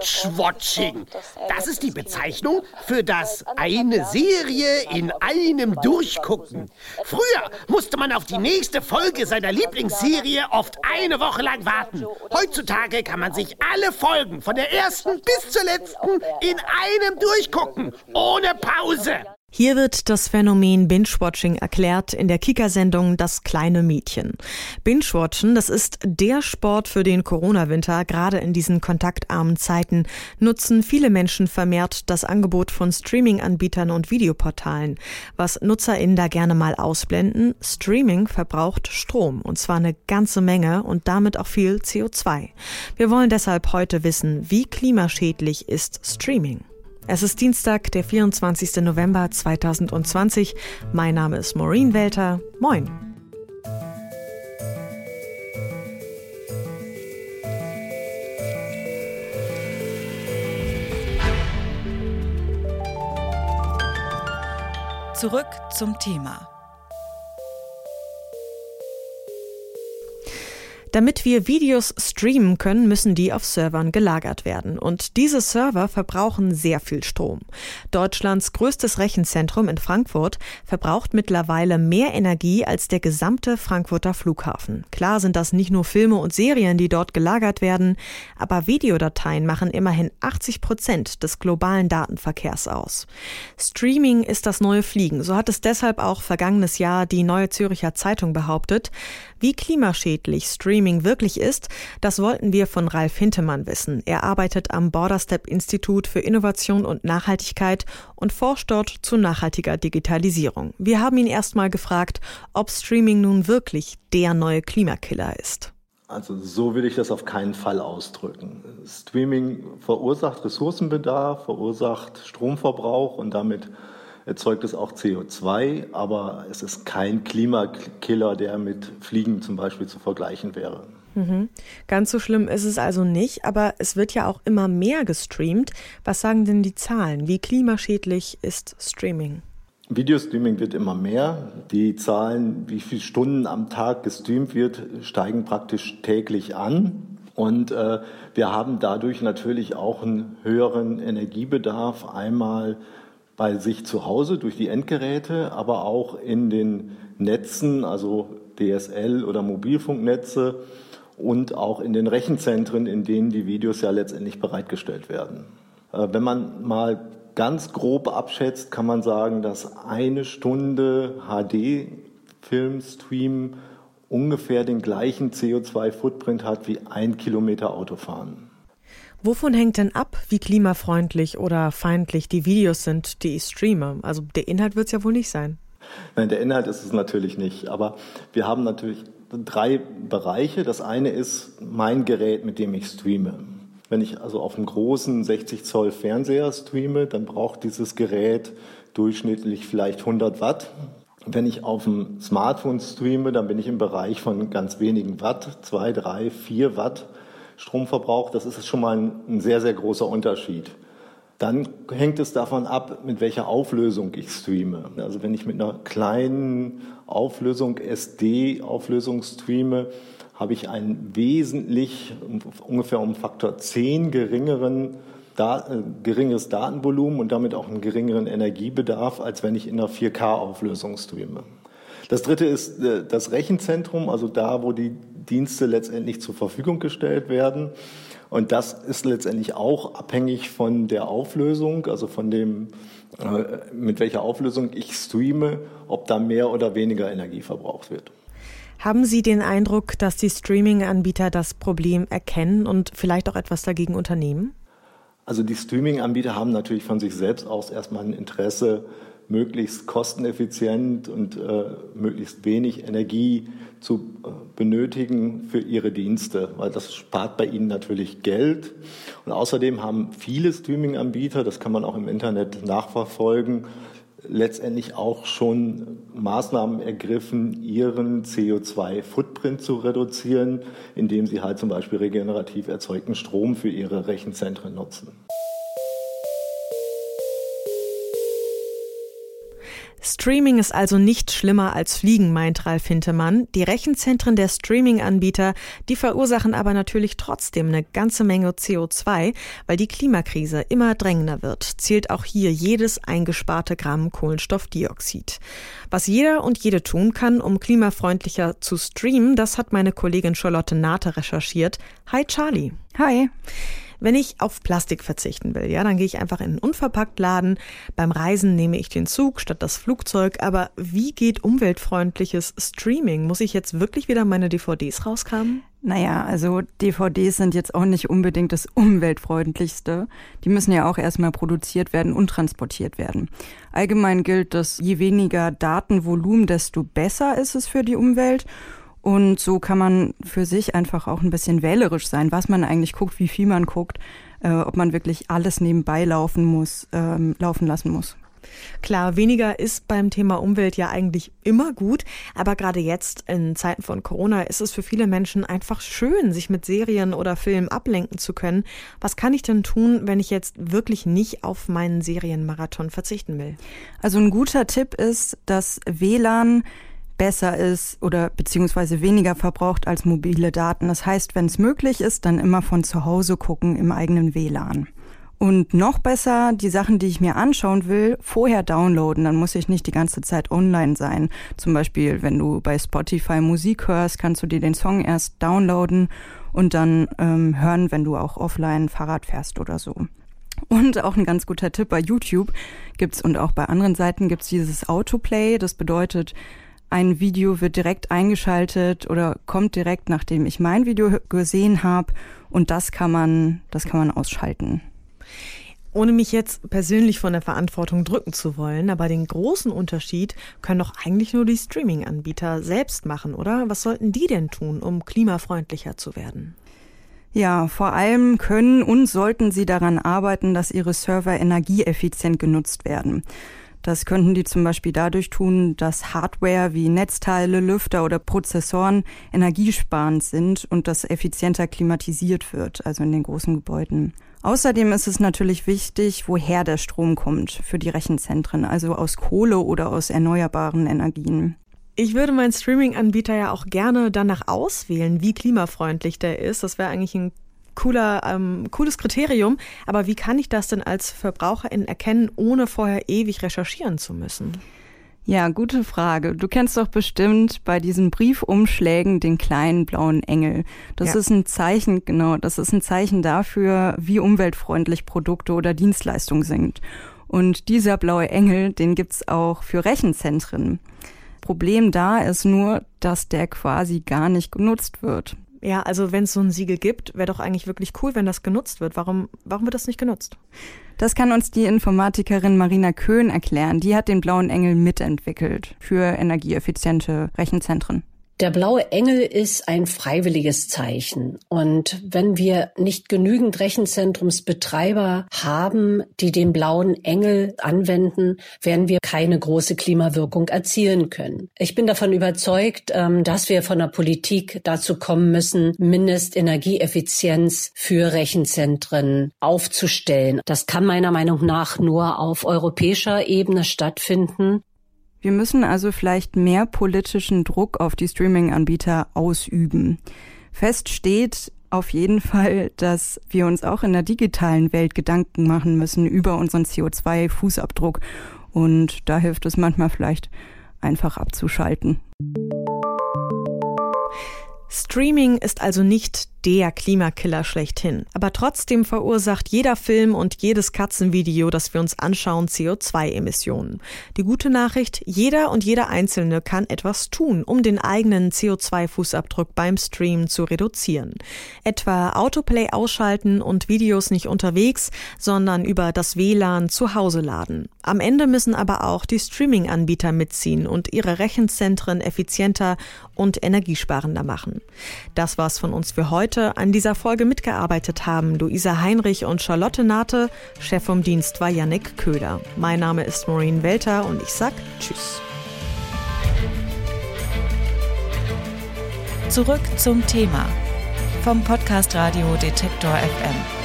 Binge-Watching. Das ist die Bezeichnung für das eine Serie in einem Durchgucken. Früher musste man auf die nächste Folge seiner Lieblingsserie oft eine Woche lang warten. Heutzutage kann man sich alle Folgen von der ersten bis zur letzten in einem durchgucken, ohne Pause. Hier wird das Phänomen Binge-Watching erklärt in der Kika-Sendung Das kleine Mädchen. Binge-Watchen, das ist der Sport für den Corona-Winter. Gerade in diesen kontaktarmen Zeiten nutzen viele Menschen vermehrt das Angebot von Streaming-Anbietern und Videoportalen. Was NutzerInnen da gerne mal ausblenden, Streaming verbraucht Strom und zwar eine ganze Menge und damit auch viel CO2. Wir wollen deshalb heute wissen, wie klimaschädlich ist Streaming? Es ist Dienstag, der 24. November 2020. Mein Name ist Maureen Welter. Moin. Zurück zum Thema. Damit wir Videos streamen können, müssen die auf Servern gelagert werden. Und diese Server verbrauchen sehr viel Strom. Deutschlands größtes Rechenzentrum in Frankfurt verbraucht mittlerweile mehr Energie als der gesamte Frankfurter Flughafen. Klar sind das nicht nur Filme und Serien, die dort gelagert werden, aber Videodateien machen immerhin 80 Prozent des globalen Datenverkehrs aus. Streaming ist das neue Fliegen. So hat es deshalb auch vergangenes Jahr die Neue Züricher Zeitung behauptet. Wie klimaschädlich Streaming wirklich ist, das wollten wir von Ralf Hintemann wissen. Er arbeitet am Borderstep Institut für Innovation und Nachhaltigkeit und forscht dort zu nachhaltiger Digitalisierung. Wir haben ihn erstmal gefragt, ob Streaming nun wirklich der neue Klimakiller ist. Also so will ich das auf keinen Fall ausdrücken. Streaming verursacht Ressourcenbedarf, verursacht Stromverbrauch und damit erzeugt es auch CO2, aber es ist kein Klimakiller, der mit Fliegen zum Beispiel zu vergleichen wäre. Mhm. Ganz so schlimm ist es also nicht, aber es wird ja auch immer mehr gestreamt. Was sagen denn die Zahlen? Wie klimaschädlich ist Streaming? Videostreaming wird immer mehr. Die Zahlen, wie viele Stunden am Tag gestreamt wird, steigen praktisch täglich an. Und äh, wir haben dadurch natürlich auch einen höheren Energiebedarf. Einmal bei sich zu Hause durch die Endgeräte, aber auch in den Netzen, also DSL oder Mobilfunknetze und auch in den Rechenzentren, in denen die Videos ja letztendlich bereitgestellt werden. Äh, wenn man mal ganz grob abschätzt, kann man sagen, dass eine Stunde HD-Filmstream ungefähr den gleichen CO2-Footprint hat wie ein Kilometer Autofahren. Wovon hängt denn ab, wie klimafreundlich oder feindlich die Videos sind, die ich streame? Also der Inhalt wird es ja wohl nicht sein. Nein, der Inhalt ist es natürlich nicht. Aber wir haben natürlich drei Bereiche. Das eine ist mein Gerät, mit dem ich streame. Wenn ich also auf einem großen 60 Zoll Fernseher streame, dann braucht dieses Gerät durchschnittlich vielleicht 100 Watt. Wenn ich auf dem Smartphone streame, dann bin ich im Bereich von ganz wenigen Watt, zwei, drei, vier Watt. Stromverbrauch, das ist schon mal ein, ein sehr, sehr großer Unterschied. Dann hängt es davon ab, mit welcher Auflösung ich streame. Also wenn ich mit einer kleinen Auflösung, SD-Auflösung streame, habe ich einen wesentlich, ungefähr um Faktor 10 geringeren, da, äh, geringeres Datenvolumen und damit auch einen geringeren Energiebedarf, als wenn ich in einer 4K-Auflösung streame. Das dritte ist äh, das Rechenzentrum, also da, wo die Dienste letztendlich zur Verfügung gestellt werden. Und das ist letztendlich auch abhängig von der Auflösung, also von dem, äh, mit welcher Auflösung ich streame, ob da mehr oder weniger Energie verbraucht wird. Haben Sie den Eindruck, dass die Streaming-Anbieter das Problem erkennen und vielleicht auch etwas dagegen unternehmen? Also die Streaming-Anbieter haben natürlich von sich selbst aus erstmal ein Interesse, möglichst kosteneffizient und äh, möglichst wenig Energie zu äh, benötigen für ihre Dienste, weil das spart bei ihnen natürlich Geld. Und außerdem haben viele Streaming-Anbieter, das kann man auch im Internet nachverfolgen, letztendlich auch schon Maßnahmen ergriffen, ihren CO2-Footprint zu reduzieren, indem sie halt zum Beispiel regenerativ erzeugten Strom für ihre Rechenzentren nutzen. Streaming ist also nicht schlimmer als Fliegen, meint Ralf Hintemann. Die Rechenzentren der Streaming-Anbieter, die verursachen aber natürlich trotzdem eine ganze Menge CO2, weil die Klimakrise immer drängender wird, zählt auch hier jedes eingesparte Gramm Kohlenstoffdioxid. Was jeder und jede tun kann, um klimafreundlicher zu streamen, das hat meine Kollegin Charlotte Nate recherchiert. Hi Charlie. Hi. Wenn ich auf Plastik verzichten will, ja, dann gehe ich einfach in einen Unverpacktladen. Beim Reisen nehme ich den Zug statt das Flugzeug. Aber wie geht umweltfreundliches Streaming? Muss ich jetzt wirklich wieder meine DVDs rauskramen? Naja, also DVDs sind jetzt auch nicht unbedingt das umweltfreundlichste. Die müssen ja auch erstmal produziert werden und transportiert werden. Allgemein gilt, dass je weniger Datenvolumen, desto besser ist es für die Umwelt. Und so kann man für sich einfach auch ein bisschen wählerisch sein, was man eigentlich guckt, wie viel man guckt, äh, ob man wirklich alles nebenbei laufen muss, ähm, laufen lassen muss. Klar, weniger ist beim Thema Umwelt ja eigentlich immer gut, aber gerade jetzt in Zeiten von Corona ist es für viele Menschen einfach schön, sich mit Serien oder Filmen ablenken zu können. Was kann ich denn tun, wenn ich jetzt wirklich nicht auf meinen Serienmarathon verzichten will? Also ein guter Tipp ist, dass WLAN besser ist oder beziehungsweise weniger verbraucht als mobile Daten. Das heißt, wenn es möglich ist, dann immer von zu Hause gucken im eigenen WLAN. Und noch besser, die Sachen, die ich mir anschauen will, vorher downloaden. Dann muss ich nicht die ganze Zeit online sein. Zum Beispiel, wenn du bei Spotify Musik hörst, kannst du dir den Song erst downloaden und dann ähm, hören, wenn du auch offline Fahrrad fährst oder so. Und auch ein ganz guter Tipp bei YouTube gibt's und auch bei anderen Seiten gibt's dieses Autoplay. Das bedeutet, ein Video wird direkt eingeschaltet oder kommt direkt, nachdem ich mein Video gesehen habe. Und das kann man, das kann man ausschalten. Ohne mich jetzt persönlich von der Verantwortung drücken zu wollen, aber den großen Unterschied können doch eigentlich nur die Streaming-Anbieter selbst machen, oder? Was sollten die denn tun, um klimafreundlicher zu werden? Ja, vor allem können und sollten sie daran arbeiten, dass ihre Server energieeffizient genutzt werden. Das könnten die zum Beispiel dadurch tun, dass Hardware wie Netzteile, Lüfter oder Prozessoren energiesparend sind und das effizienter klimatisiert wird, also in den großen Gebäuden. Außerdem ist es natürlich wichtig, woher der Strom kommt für die Rechenzentren, also aus Kohle oder aus erneuerbaren Energien. Ich würde meinen Streaming-Anbieter ja auch gerne danach auswählen, wie klimafreundlich der ist. Das wäre eigentlich ein cooler, ähm, cooles Kriterium. Aber wie kann ich das denn als Verbraucherin erkennen, ohne vorher ewig recherchieren zu müssen? Ja, gute Frage. Du kennst doch bestimmt bei diesen Briefumschlägen den kleinen blauen Engel. Das ja. ist ein Zeichen, genau, das ist ein Zeichen dafür, wie umweltfreundlich Produkte oder Dienstleistungen sind. Und dieser blaue Engel, den gibt's auch für Rechenzentren. Problem da ist nur, dass der quasi gar nicht genutzt wird. Ja, also wenn es so ein Siegel gibt, wäre doch eigentlich wirklich cool, wenn das genutzt wird. Warum, warum wird das nicht genutzt? Das kann uns die Informatikerin Marina Köhn erklären. Die hat den blauen Engel mitentwickelt für energieeffiziente Rechenzentren. Der blaue Engel ist ein freiwilliges Zeichen. Und wenn wir nicht genügend Rechenzentrumsbetreiber haben, die den blauen Engel anwenden, werden wir keine große Klimawirkung erzielen können. Ich bin davon überzeugt, ähm, dass wir von der Politik dazu kommen müssen, Mindestenergieeffizienz für Rechenzentren aufzustellen. Das kann meiner Meinung nach nur auf europäischer Ebene stattfinden. Wir müssen also vielleicht mehr politischen Druck auf die Streaming-Anbieter ausüben. Fest steht auf jeden Fall, dass wir uns auch in der digitalen Welt Gedanken machen müssen über unseren CO2-Fußabdruck. Und da hilft es manchmal vielleicht einfach abzuschalten. Streaming ist also nicht der Klimakiller schlechthin. Aber trotzdem verursacht jeder Film und jedes Katzenvideo, das wir uns anschauen, CO2-Emissionen. Die gute Nachricht, jeder und jeder Einzelne kann etwas tun, um den eigenen CO2-Fußabdruck beim Stream zu reduzieren. Etwa Autoplay ausschalten und Videos nicht unterwegs, sondern über das WLAN zu Hause laden. Am Ende müssen aber auch die Streaming-Anbieter mitziehen und ihre Rechenzentren effizienter und energiesparender machen. Das war's von uns für heute heute an dieser Folge mitgearbeitet haben Luisa Heinrich und Charlotte Nate. Chef vom Dienst war Yannick Köhler. Mein Name ist Maureen Welter und ich sag Tschüss. Zurück zum Thema vom Podcast Radio Detektor FM.